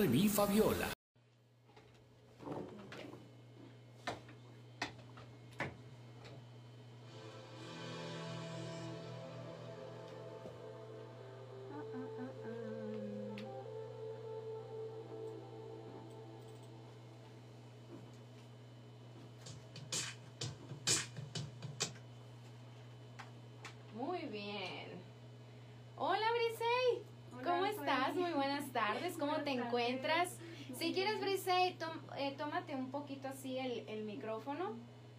re, mi, Fabiola. Tardes, ¿cómo te encuentras? Si quieres Brisey, eh, tómate un poquito así el, micrófono.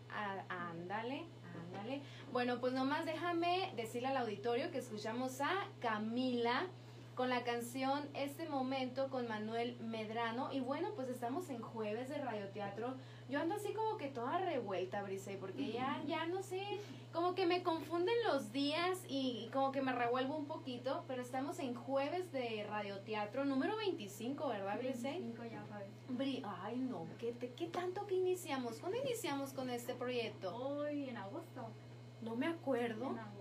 Ah, ándale, ándale. Bueno, pues nomás déjame decirle al auditorio que escuchamos a Camila con la canción Este Momento con Manuel Medrano. Y bueno, pues estamos en jueves de radioteatro. Yo ando así como que toda revuelta, Brise, porque ya, ya no sé, como que me confunden los días y, como que me revuelvo un poquito, pero estamos en jueves de radioteatro número 25, ¿verdad, Brise? 25 ya, Fabi. Ay, no, ¿qué, te, ¿qué tanto que iniciamos? ¿Cuándo iniciamos con este proyecto? Hoy en agosto. No me acuerdo. En agosto.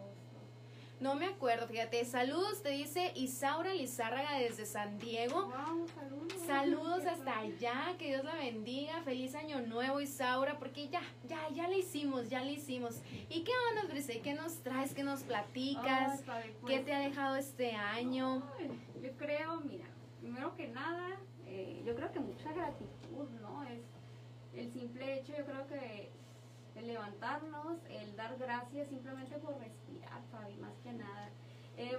No me acuerdo, fíjate. Saludos, te dice Isaura Lizárraga desde San Diego. Wow, saludos. Saludos hasta allá, que Dios la bendiga. Feliz año nuevo, Isaura, porque ya, ya, ya le hicimos, ya le hicimos. ¿Y qué onda, Brise? ¿Qué nos traes? ¿Qué nos platicas? Fabi, ¿Qué pues, te ha dejado este año? Yo creo, mira, primero que nada, eh, yo creo que mucha gratitud, ¿no? Es el simple hecho, yo creo que el levantarnos, el dar gracias simplemente por respirar, Fabi, más que nada. Eh,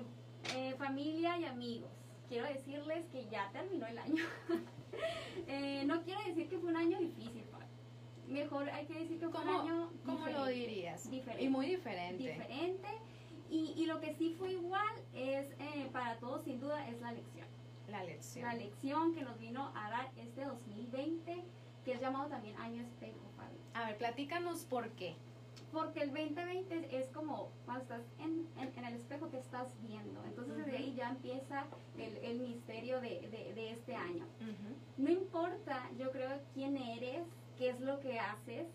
eh, familia y amigos, quiero decirles que ya terminó el año. Eh, no quiero decir que fue un año difícil, Fabi. Mejor hay que decir que fue un ¿Cómo, año cómo lo dirías? Diferente. Y muy diferente. diferente. Y, y lo que sí fue igual es, eh, para todos sin duda, es la lección. La lección. La lección que nos vino a dar este 2020, que es llamado también año espejo, Fabi. A ver, platícanos por qué. Porque el 2020 es como cuando estás en, en- en el espejo te estás viendo. Entonces desde ahí ya empieza el, el misterio de, de- de este año. Ujú. No importa, yo creo, quién eres, qué es lo que haces,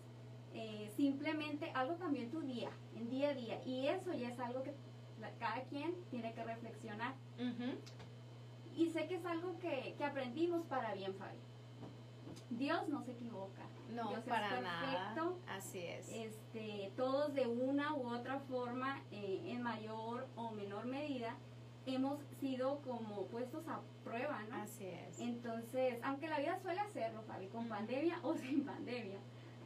eh, simplemente algo cambió en tu día, en día a día. Y eso ya es algo que la- cada quien tiene que reflexionar. Ujú. Y sé que es algo que, que aprendimos para bien, Fabi. Dios no se equivoca. No, Dios para es nada. perfecto. Así es. Este, todos de una u otra forma, eh, en mayor o menor medida, hemos sido como puestos a prueba, ¿no? Así es. Entonces, aunque la vida suele hacerlo, Fabi, con pandemia o sin pandemia,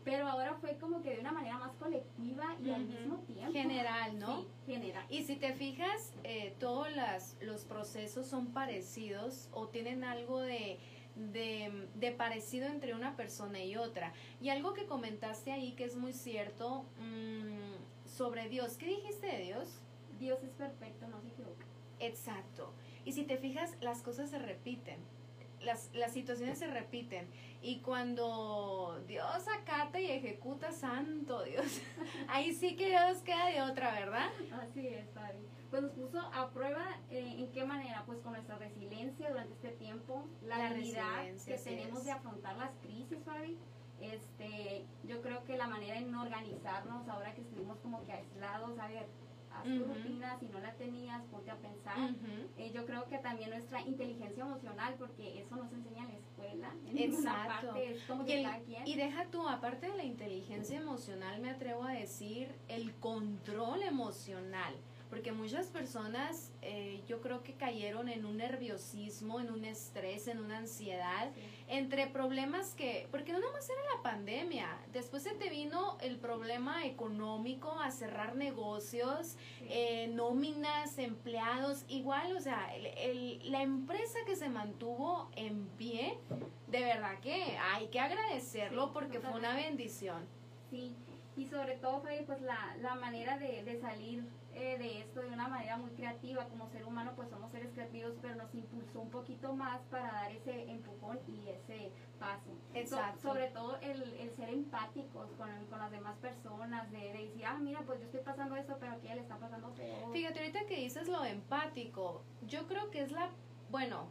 pero ahora fue como que de una manera más colectiva y al mismo tiempo. General, ¿no? Sí, general. Y si te fijas, eh, todos las, los procesos son parecidos o tienen algo de, de, de parecido entre una persona y otra. Y algo que comentaste ahí que es muy cierto mm, sobre Dios. ¿Qué dijiste de Dios? Dios es perfecto, no se equivoca. Exacto. Y si te fijas, las cosas se repiten. Las, las situaciones se repiten. Y cuando Dios acata y ejecuta, santo Dios, ahí sí que Dios queda de otra, ¿verdad? Así es, Fabi. Pues nos puso a prueba eh, en qué manera, pues con nuestra resiliencia durante este tiempo, la, La habilidad que tenemos es. de afrontar las crisis, Fabi. Este, yo creo que la manera en organizarnos ahora que estuvimos como que aislados, a ver, haz tu Ujú. rutina, si no la tenías, ponte a pensar. Ujú. Eh, yo creo que también nuestra inteligencia emocional, porque eso nos enseña en la escuela, en Exacto. parte, es como Y, que el- cada quien. y deja tú, aparte de la inteligencia emocional, me atrevo a decir el control emocional. Porque muchas personas eh, yo creo que cayeron en un nerviosismo, en un estrés, en una ansiedad, Sí. entre problemas que, porque no nada más era la pandemia, después se te vino el problema económico a cerrar negocios, Sí. eh, nóminas, empleados, igual, o sea, el- el- la empresa que se mantuvo en pie, de verdad que hay que agradecerlo Sí, porque fue una bendición. Sí, y sobre todo, Freddy, pues la, la manera de, de salir eh, de esto de una manera muy creativa, como ser humano, pues somos seres creativos, pero nos impulsó un poquito más para dar ese empujón y ese paso. So- Exacto. sobre todo el, el ser empáticos con, con las demás personas, de, de decir, ah, mira, pues yo estoy pasando esto, pero aquí a ella le está pasando peor. Fíjate, ahorita que dices lo empático, yo creo que es la, bueno,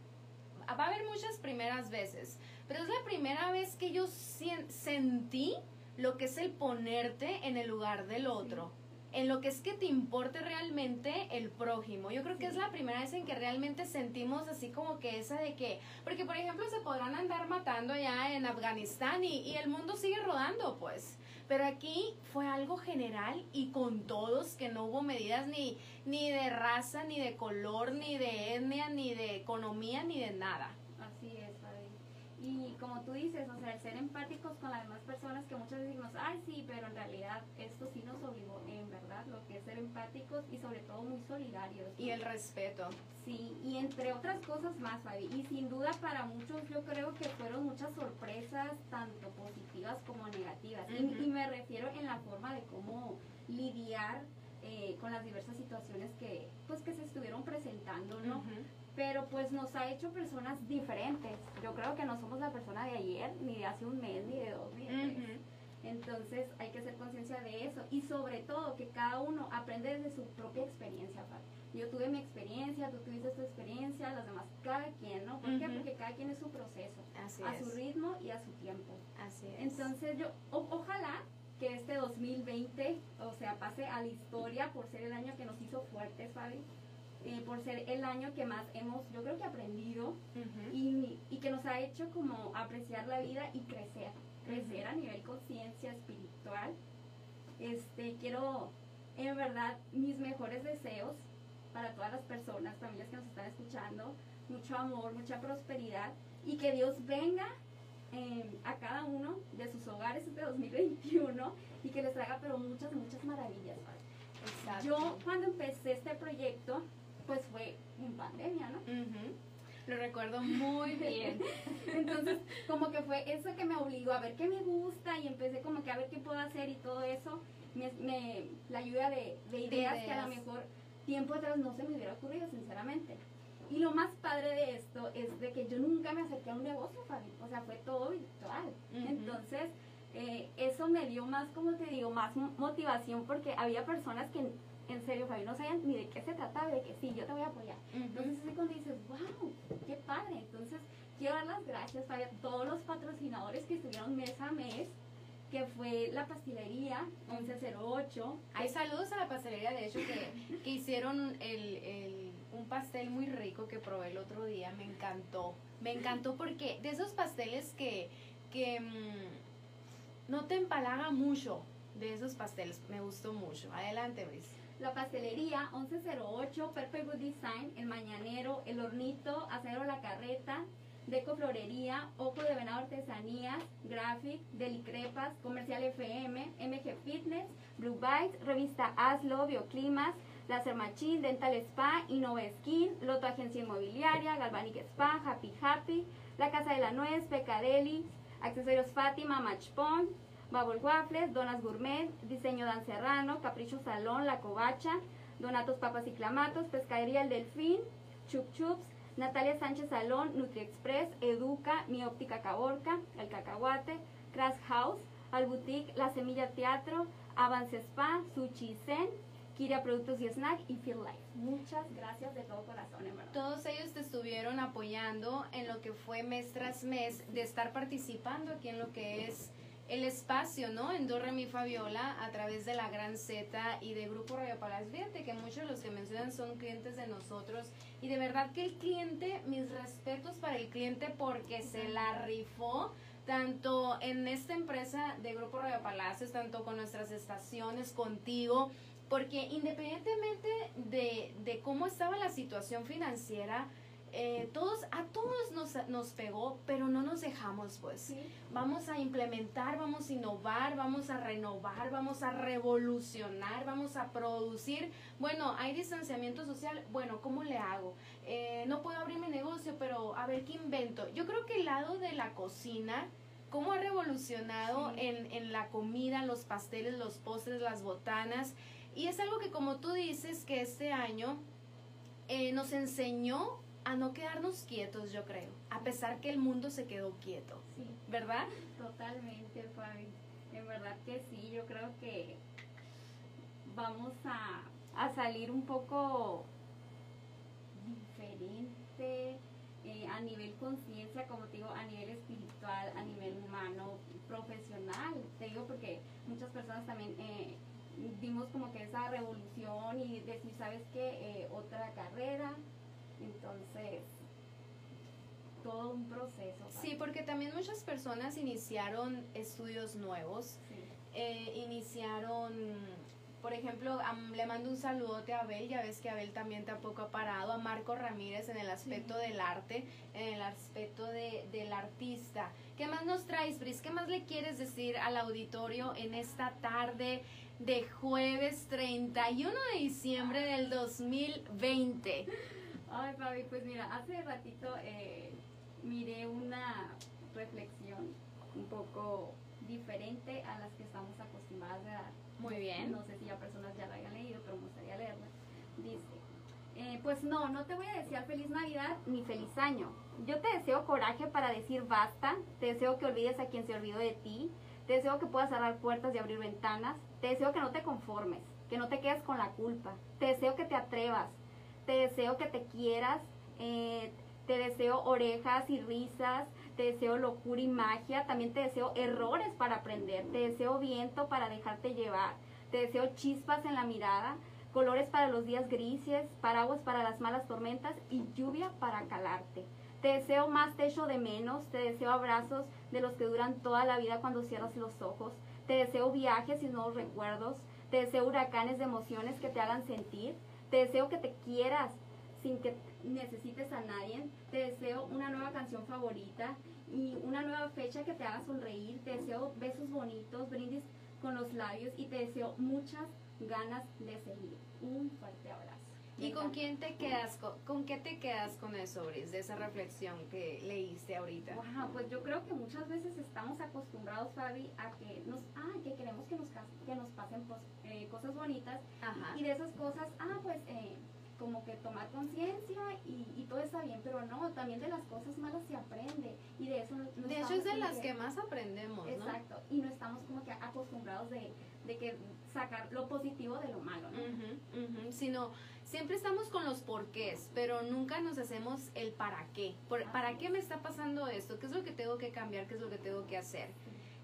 va a haber muchas primeras veces, pero es la primera vez que yo sentí lo que es el ponerte en el lugar del otro. en lo que es que te importe realmente el prójimo. Yo creo que es la primera vez en que realmente sentimos así como que esa de que, porque por ejemplo se podrán andar matando ya en Afganistán y, y el mundo sigue rodando, pues. Pero aquí fue algo general y con todos, que no hubo medidas ni, ni de raza, ni de color, ni de etnia, ni de economía, ni de nada. Así es, Y como tú dices, o sea, el ser empáticos con las demás personas que muchas veces decimos, ay, sí, pero en realidad esto sí nos obligó, en verdad, lo que es ser empáticos y sobre todo muy solidarios. Y el respeto. Sí, y entre otras cosas más, Fabi. Y sin duda para muchos yo creo que fueron muchas sorpresas, tanto positivas como negativas. y, me refiero en la forma de cómo lidiar eh, con las diversas situaciones que, pues, que se estuvieron presentando, ¿no? Pero pues nos ha hecho personas diferentes. Yo creo que no somos la persona de ayer, ni de hace un mes, ni de dos, ni Entonces hay que hacer conciencia de eso y sobre todo que cada uno aprende desde su propia experiencia, Fabi yo tuve mi experiencia, tú tuviste tu experiencia, los demás, cada quien, ¿no? ¿Por qué? Porque cada quien es su proceso, a su ritmo y a su tiempo. Así es. Entonces yo, ojalá que este 2020, o sea, pase a la historia por ser el año que nos hizo fuertes, Fabi, eh, por ser el año que más hemos, yo creo que aprendido y, y, que nos ha hecho como apreciar la vida y crecer, crecer a nivel conciencia espiritual. Este, quiero, en verdad, mis mejores deseos para todas las personas, familias que nos están escuchando, mucho amor, mucha prosperidad y que Dios venga em, a cada uno de sus hogares este 2021 y que les traiga pero muchas, muchas maravillas. Yo cuando empecé este proyecto, pues fue en pandemia, ¿no? Lo recuerdo muy bien. Entonces, como que fue eso que me obligó a ver qué me gusta y empecé como que a ver qué puedo hacer y todo eso. Me, la ayuda de, ideas, que a lo mejor tiempo atrás no se me hubiera ocurrido, sinceramente. Y lo más padre de esto es de que yo nunca me acerqué a un negocio, Fabi. O sea, fue todo virtual. Entonces, eh, eso me dio más, como te digo, más motivación porque había personas que en serio, Fabi, no sabían ni de qué se trataba, de que sí, yo te voy a apoyar. Entonces es cuando dices, wow, qué padre. Entonces, quiero dar las gracias, Fabi, a todos los patrocinadores que estuvieron mes a mes que fue la pastelería 1108. Hay saludos a la pastelería, de hecho, que, que hicieron el, el, un pastel muy rico que probé el otro día, me encantó. Me encantó porque de esos pasteles que, que mm, no te empalaga mucho, de esos pasteles, me gustó mucho. Adelante, Brice. La pastelería 1108, Perfect Good Design, El Mañanero, El Hornito, Acero La Carreta, Deco Florería, Ojo de Venado Artesanías, Graphic, Delicrepas, Comercial FM, MG Fitness, Blue Bites, Revista Aslo, Bioclimas, Laser Machine, Dental Spa, Innova Skin, Loto Agencia Inmobiliaria, Galvanic Spa, Happy Happy, La Casa de la Nuez, Pecadeli, Accesorios Fátima, Match Bubble Waffles, Donas Gourmet, Diseño Dan Serrano, Capricho Salón, La Covacha, Donatos Papas y Clamatos, Pescadería El Delfín, Chup Chups, Natalia Sánchez Salón, NutriExpress, Educa, Mi Óptica Caborca, El Cacahuate, Crash House, Al Boutique, La Semilla Teatro, Avance Spa, Sushi Zen, Kiria Productos y Snack y Feel Life. Muchas gracias de todo corazón, verdad. Todos ellos te estuvieron apoyando en lo que fue mes tras mes de estar participando aquí en lo que es el espacio, ¿no? En Do Mi Fabiola a través de la Gran Z y de Grupo Radio Palacio. Fíjate que muchos de los que mencionan son clientes de nosotros y de verdad que el cliente, mis respetos para el cliente porque se la rifó tanto en esta empresa de Grupo Radio Palacios, tanto con nuestras estaciones, contigo, porque independientemente de, de cómo estaba la situación financiera, eh, todos, a todos nos, nos, pegó, pero no nos dejamos, pues. Vamos a implementar, vamos a innovar, vamos a renovar, vamos a revolucionar, vamos a producir. Bueno, hay distanciamiento social, bueno, ¿cómo le hago? Eh, no puedo abrir mi negocio, pero a ver qué invento. Yo creo que el lado de la cocina, cómo ha revolucionado en, en la comida, los pasteles, los postres, las botanas. Y es algo que como tú dices, que este año eh, nos enseñó a no quedarnos quietos, yo creo, a pesar que el mundo se quedó quieto. Sí. ¿Verdad? Totalmente, Fabi. En verdad que sí, yo creo que vamos a, a salir un poco diferente eh, a nivel conciencia, como te digo, a nivel espiritual, a nivel humano, profesional. Te digo porque muchas personas también... Eh, dimos como que esa revolución y decir, ¿sabes qué? Eh, otra carrera. Entonces, todo un proceso. Sí, porque también muchas personas iniciaron estudios nuevos, eh, iniciaron, por ejemplo, le mando un saludote a Abel, ya ves que Abel también tampoco ha parado, a Marco Ramírez en el aspecto del arte, en el aspecto de, del artista. ¿Qué más nos traes, Bris? ¿Qué más le quieres decir al auditorio en esta tarde de jueves 31 de diciembre del 2020? Ay, Fabi, pues mira, hace ratito eh, miré una reflexión un poco diferente a las que estamos acostumbradas a dar. Muy bien. No sé si ya personas ya la hayan leído, pero me gustaría leerla. Dice, eh, pues no, no te voy a desear feliz Navidad ni feliz año. Yo te deseo coraje para decir basta, te deseo que olvides a quien se olvidó de ti, te deseo que puedas cerrar puertas y abrir ventanas, te deseo que no te conformes, que no te quedes con la culpa, te deseo que te atrevas, te deseo que te quieras, eh, te deseo orejas y risas, te deseo locura y magia, también te deseo errores para aprender, te deseo viento para dejarte llevar, te deseo chispas en la mirada, colores para los días grises, paraguas para las malas tormentas y lluvia para calarte. Te deseo más techo de menos, te deseo abrazos de los que duran toda la vida cuando cierras los ojos, te deseo viajes y nuevos recuerdos, te deseo huracanes de emociones que te hagan sentir, te deseo que te quieras sin que necesites a nadie, te deseo una nueva canción favorita y una nueva fecha que te haga sonreír, te deseo besos bonitos, brindis con los labios y te deseo muchas ganas de seguir. Un fuerte abrazo. ¿Y con quién te quedas, con, qué te quedas con eso, Bris, de esa reflexión que leíste ahorita? pues yo creo que muchas veces estamos acostumbrados, Fabi, a que nos, ah, que queremos que nos, que nos pasen pues, eh, cosas bonitas y de esas cosas, ah, pues eh, como que tomar conciencia y, y, todo está bien, pero no, también de las cosas malas se aprende y de eso De hecho es de las que, más aprendemos, ¿no? Exacto, y no estamos como que acostumbrados de, de que sacar lo positivo de lo malo, ¿no? Sino siempre estamos con los porqués, pero nunca nos hacemos el para qué. ¿Para qué me está pasando esto? ¿Qué es lo que tengo que cambiar? ¿Qué es lo que tengo que hacer?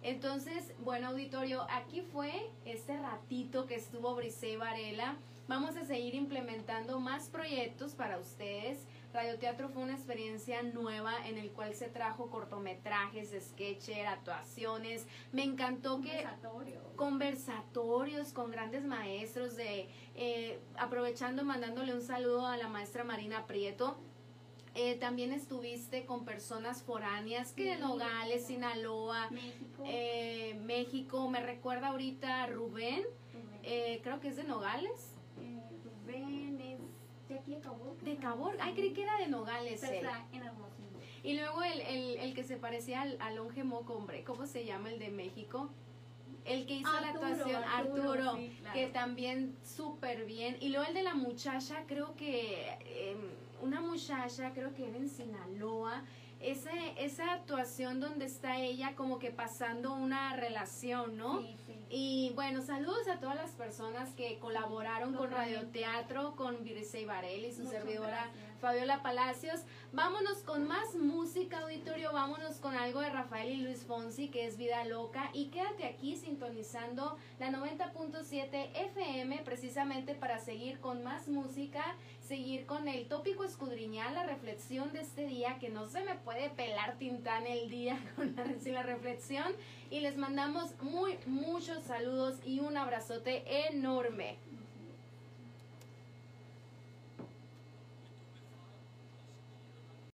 Entonces, bueno, auditorio, aquí fue este ratito que estuvo Brice Varela Vamos a seguir implementando más proyectos para ustedes. Radioteatro fue una experiencia nueva en el cual se trajo cortometrajes, sketcher, actuaciones. Me encantó que conversatorios con grandes maestros de eh, aprovechando mandándole un saludo a la maestra Marina Prieto. Eh, también estuviste con personas foráneas que de Nogales, Sinaloa, México. Eh, México. Me recuerda ahorita Rubén, creo que es de Nogales de aquí de ay, creí que era de Nogales. Pero en Y luego el, el, el, que se parecía al, al Longe hombre, ¿cómo se llama el de México? El que hizo la actuación, Arturo, que también súper bien. Y luego el de la muchacha, creo que, em, una muchacha, creo que era en Sinaloa. Esa, esa actuación donde está ella como que pasando una relación, ¿no? Sí, y bueno, saludos a todas las personas que colaboraron con Radioteatro, con Virisei Varela y su servidora Fabiola Palacios. Vámonos con más música, auditorio. Vámonos con algo de Rafael y Luis Fonsi, que es Vida Loca. Y quédate aquí sintonizando la 90.7 FM, precisamente para seguir con más música, seguir con el tópico escudriñar, la reflexión de este día, que no se me puede pelar tintán el día con la, la reflexión y les mandamos muy, muchos saludos y un abrazote enorme.